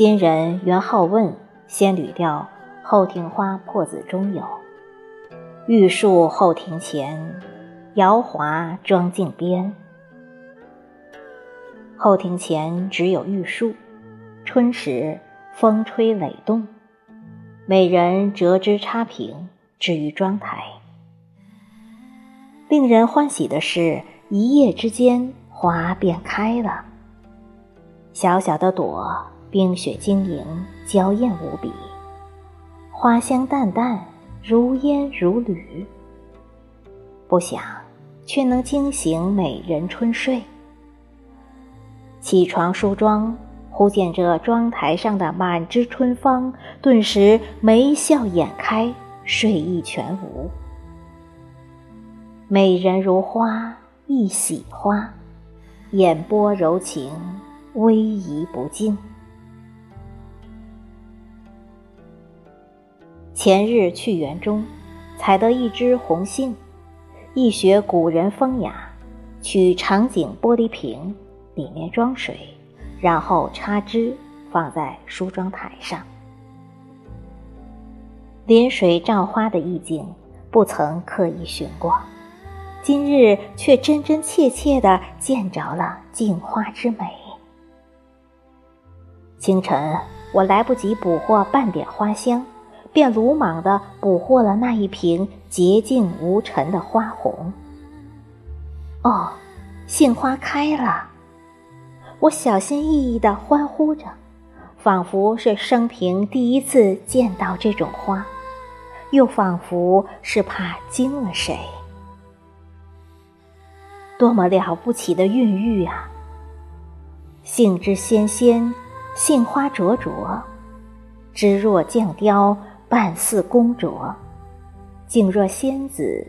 今人原好问，先捋调《后庭花破子》中有：“玉树后庭前，瑶华妆镜边。”后庭前只有玉树，春时风吹苇动，美人折枝插屏，置于妆台。令人欢喜的是，一夜之间花便开了。小小的朵。冰雪晶莹，娇艳无比，花香淡淡，如烟如缕。不想，却能惊醒美人春睡。起床梳妆，忽见这妆台上的满枝春芳，顿时眉笑眼开，睡意全无。美人如花，一喜花，眼波柔情，微移不尽。前日去园中，采得一枝红杏，一学古人风雅，取长颈玻璃瓶，里面装水，然后插枝放在梳妆台上。临水照花的意境，不曾刻意寻过，今日却真真切切地见着了镜花之美。清晨，我来不及捕获半点花香。便鲁莽地捕获了那一瓶洁净无尘的花红。哦，杏花开了！我小心翼翼地欢呼着，仿佛是生平第一次见到这种花，又仿佛是怕惊了谁。多么了不起的孕育啊！杏枝纤纤，杏花灼灼，枝若绛雕。半似宫卓，静若仙子，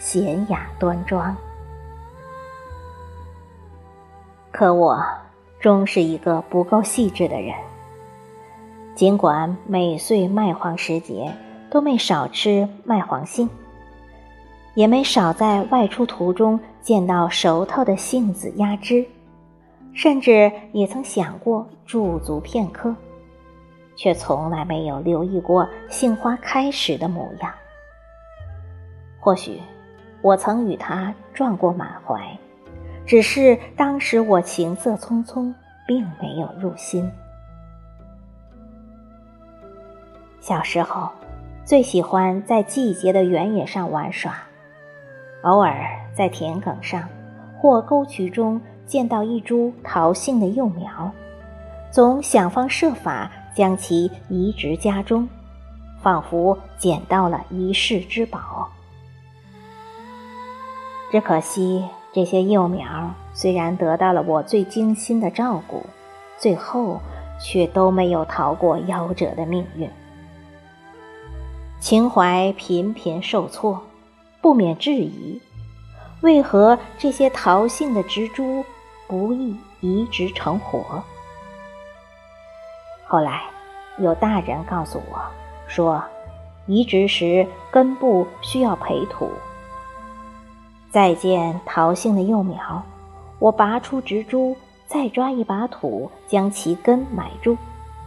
娴雅端庄。可我终是一个不够细致的人。尽管每岁麦黄时节都没少吃麦黄杏，也没少在外出途中见到熟透的杏子压枝，甚至也曾想过驻足片刻。却从来没有留意过杏花开时的模样。或许我曾与他撞过满怀，只是当时我情色匆匆，并没有入心。小时候最喜欢在季节的原野上玩耍，偶尔在田埂上或沟渠中见到一株桃杏的幼苗，总想方设法。将其移植家中，仿佛捡到了一世之宝。只可惜，这些幼苗虽然得到了我最精心的照顾，最后却都没有逃过夭折的命运。情怀频频受挫，不免质疑：为何这些桃性的植株不易移植成活？后来，有大人告诉我，说，移植时根部需要培土。再见桃杏的幼苗，我拔出植株，再抓一把土将其根埋住，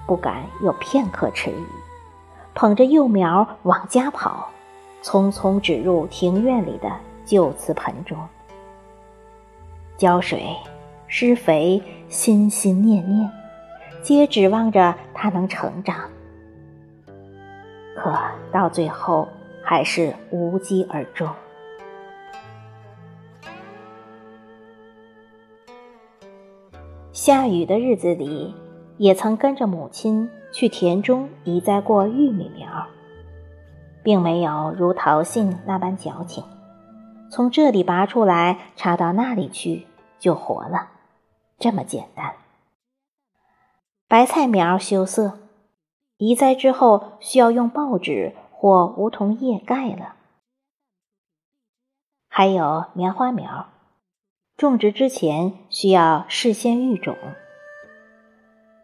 不敢有片刻迟疑，捧着幼苗往家跑，匆匆指入庭院里的旧瓷盆中，浇水、施肥，心心念念。皆指望着它能成长，可到最后还是无疾而终。下雨的日子里，也曾跟着母亲去田中移栽过玉米苗，并没有如桃杏那般矫情，从这里拔出来插到那里去就活了，这么简单。白菜苗羞涩，移栽之后需要用报纸或梧桐叶盖了。还有棉花苗，种植之前需要事先育种，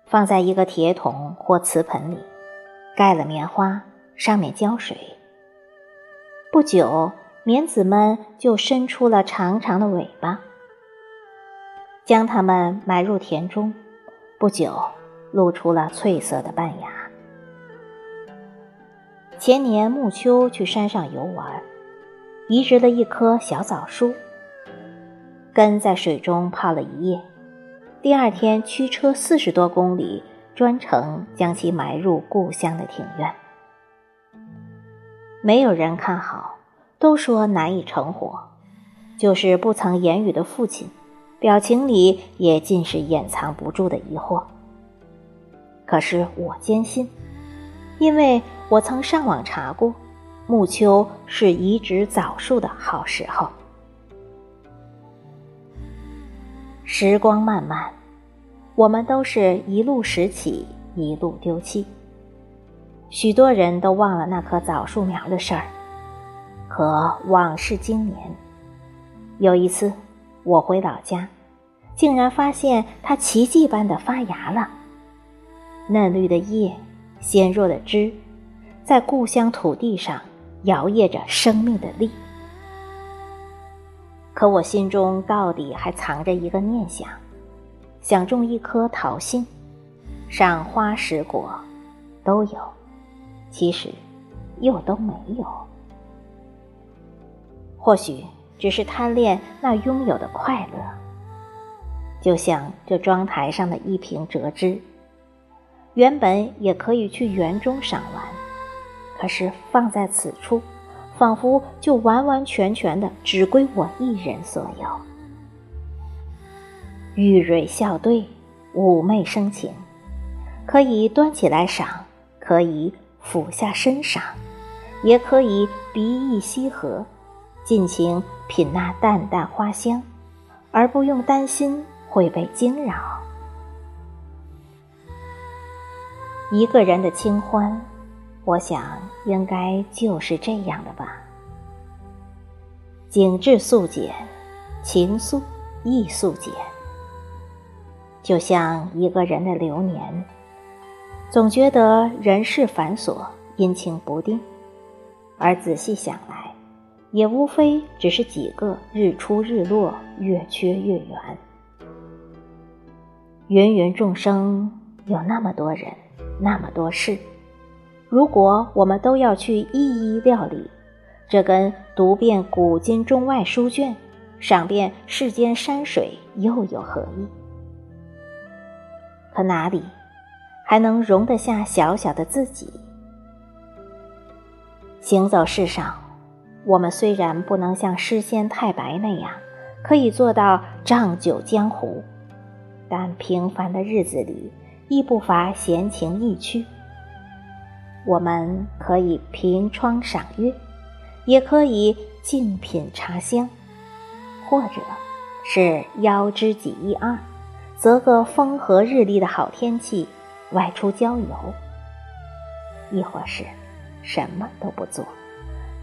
放在一个铁桶或瓷盆里，盖了棉花，上面浇水。不久，棉籽们就伸出了长长的尾巴，将它们埋入田中。不久。露出了翠色的半芽。前年暮秋去山上游玩，移植了一棵小枣树，根在水中泡了一夜。第二天驱车四十多公里，专程将其埋入故乡的庭院。没有人看好，都说难以成活。就是不曾言语的父亲，表情里也尽是掩藏不住的疑惑。可是我坚信。因为我曾上网查过，暮秋是移植枣树的好时候。时光漫漫，我们都是一路拾起，一路丢弃。许多人都忘了那棵枣树苗的事儿，可往事经年。有一次，我回老家，竟然发现它奇迹般的发芽了，嫩绿的叶。纤弱的枝，在故乡土地上摇曳着生命的力。可我心中到底还藏着一个念想，想种一棵桃心，赏花食果都有，其实又都没有。或许只是贪恋那拥有的快乐，就像这妆台上的一瓶折枝。原本也可以去园中赏玩，可是放在此处，仿佛就完完全全的只归我一人所有。玉蕊笑对，妩媚生情，可以端起来赏，可以俯下身赏，也可以鼻翼吸合，尽情品那淡淡花香，而不用担心会被惊扰。一个人的清欢，我想应该就是这样的吧。景致素简，情愫亦素简。就像一个人的流年，总觉得人事繁琐，阴晴不定，而仔细想来，也无非只是几个日出日落，月缺月圆。芸芸众生，有那么多人。那么多事，如果我们都要去一一料理，这跟读遍古今中外书卷、赏遍世间山水又有何异？可哪里还能容得下小小的自己？行走世上，我们虽然不能像诗仙太白那样可以做到仗酒江湖，但平凡的日子里。亦不乏闲情逸趣。我们可以凭窗赏月，也可以静品茶香，或者是邀知己一二，择个风和日丽的好天气外出郊游；亦或是什么都不做，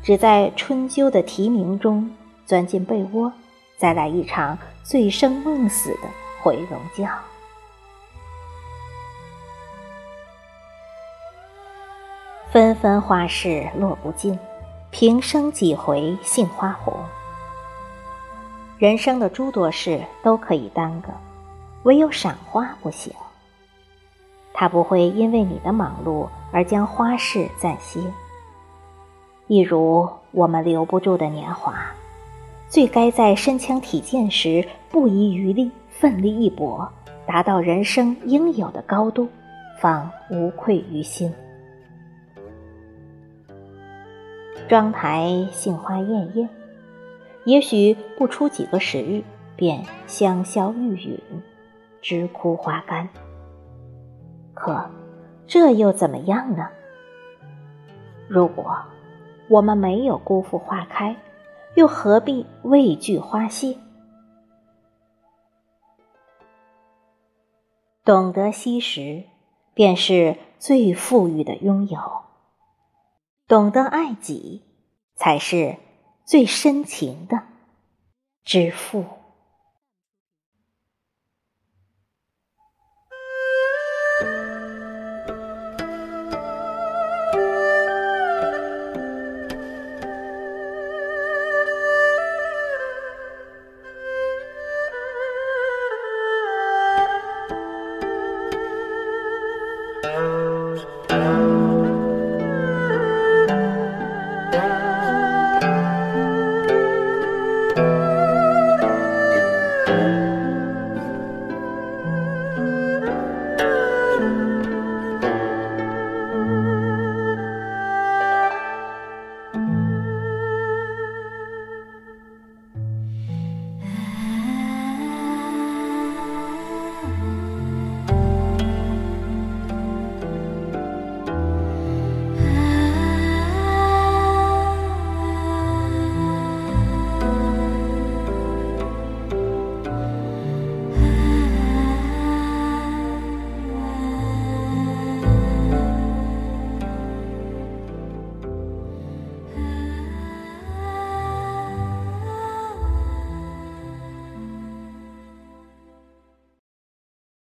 只在春秋的啼鸣中钻进被窝，再来一场醉生梦死的回笼觉。纷纷花事落不尽，平生几回杏花红。人生的诸多事都可以耽搁，唯有赏花不行。它不会因为你的忙碌而将花事暂歇。一如我们留不住的年华，最该在身强体健时不遗余力，奋力一搏，达到人生应有的高度，方无愧于心。妆台杏花艳艳，也许不出几个时日，便香消玉殒，枝枯花干。可这又怎么样呢？如果我们没有辜负花开，又何必畏惧花谢？懂得惜时，便是最富裕的拥有。懂得爱己，才是最深情的致富。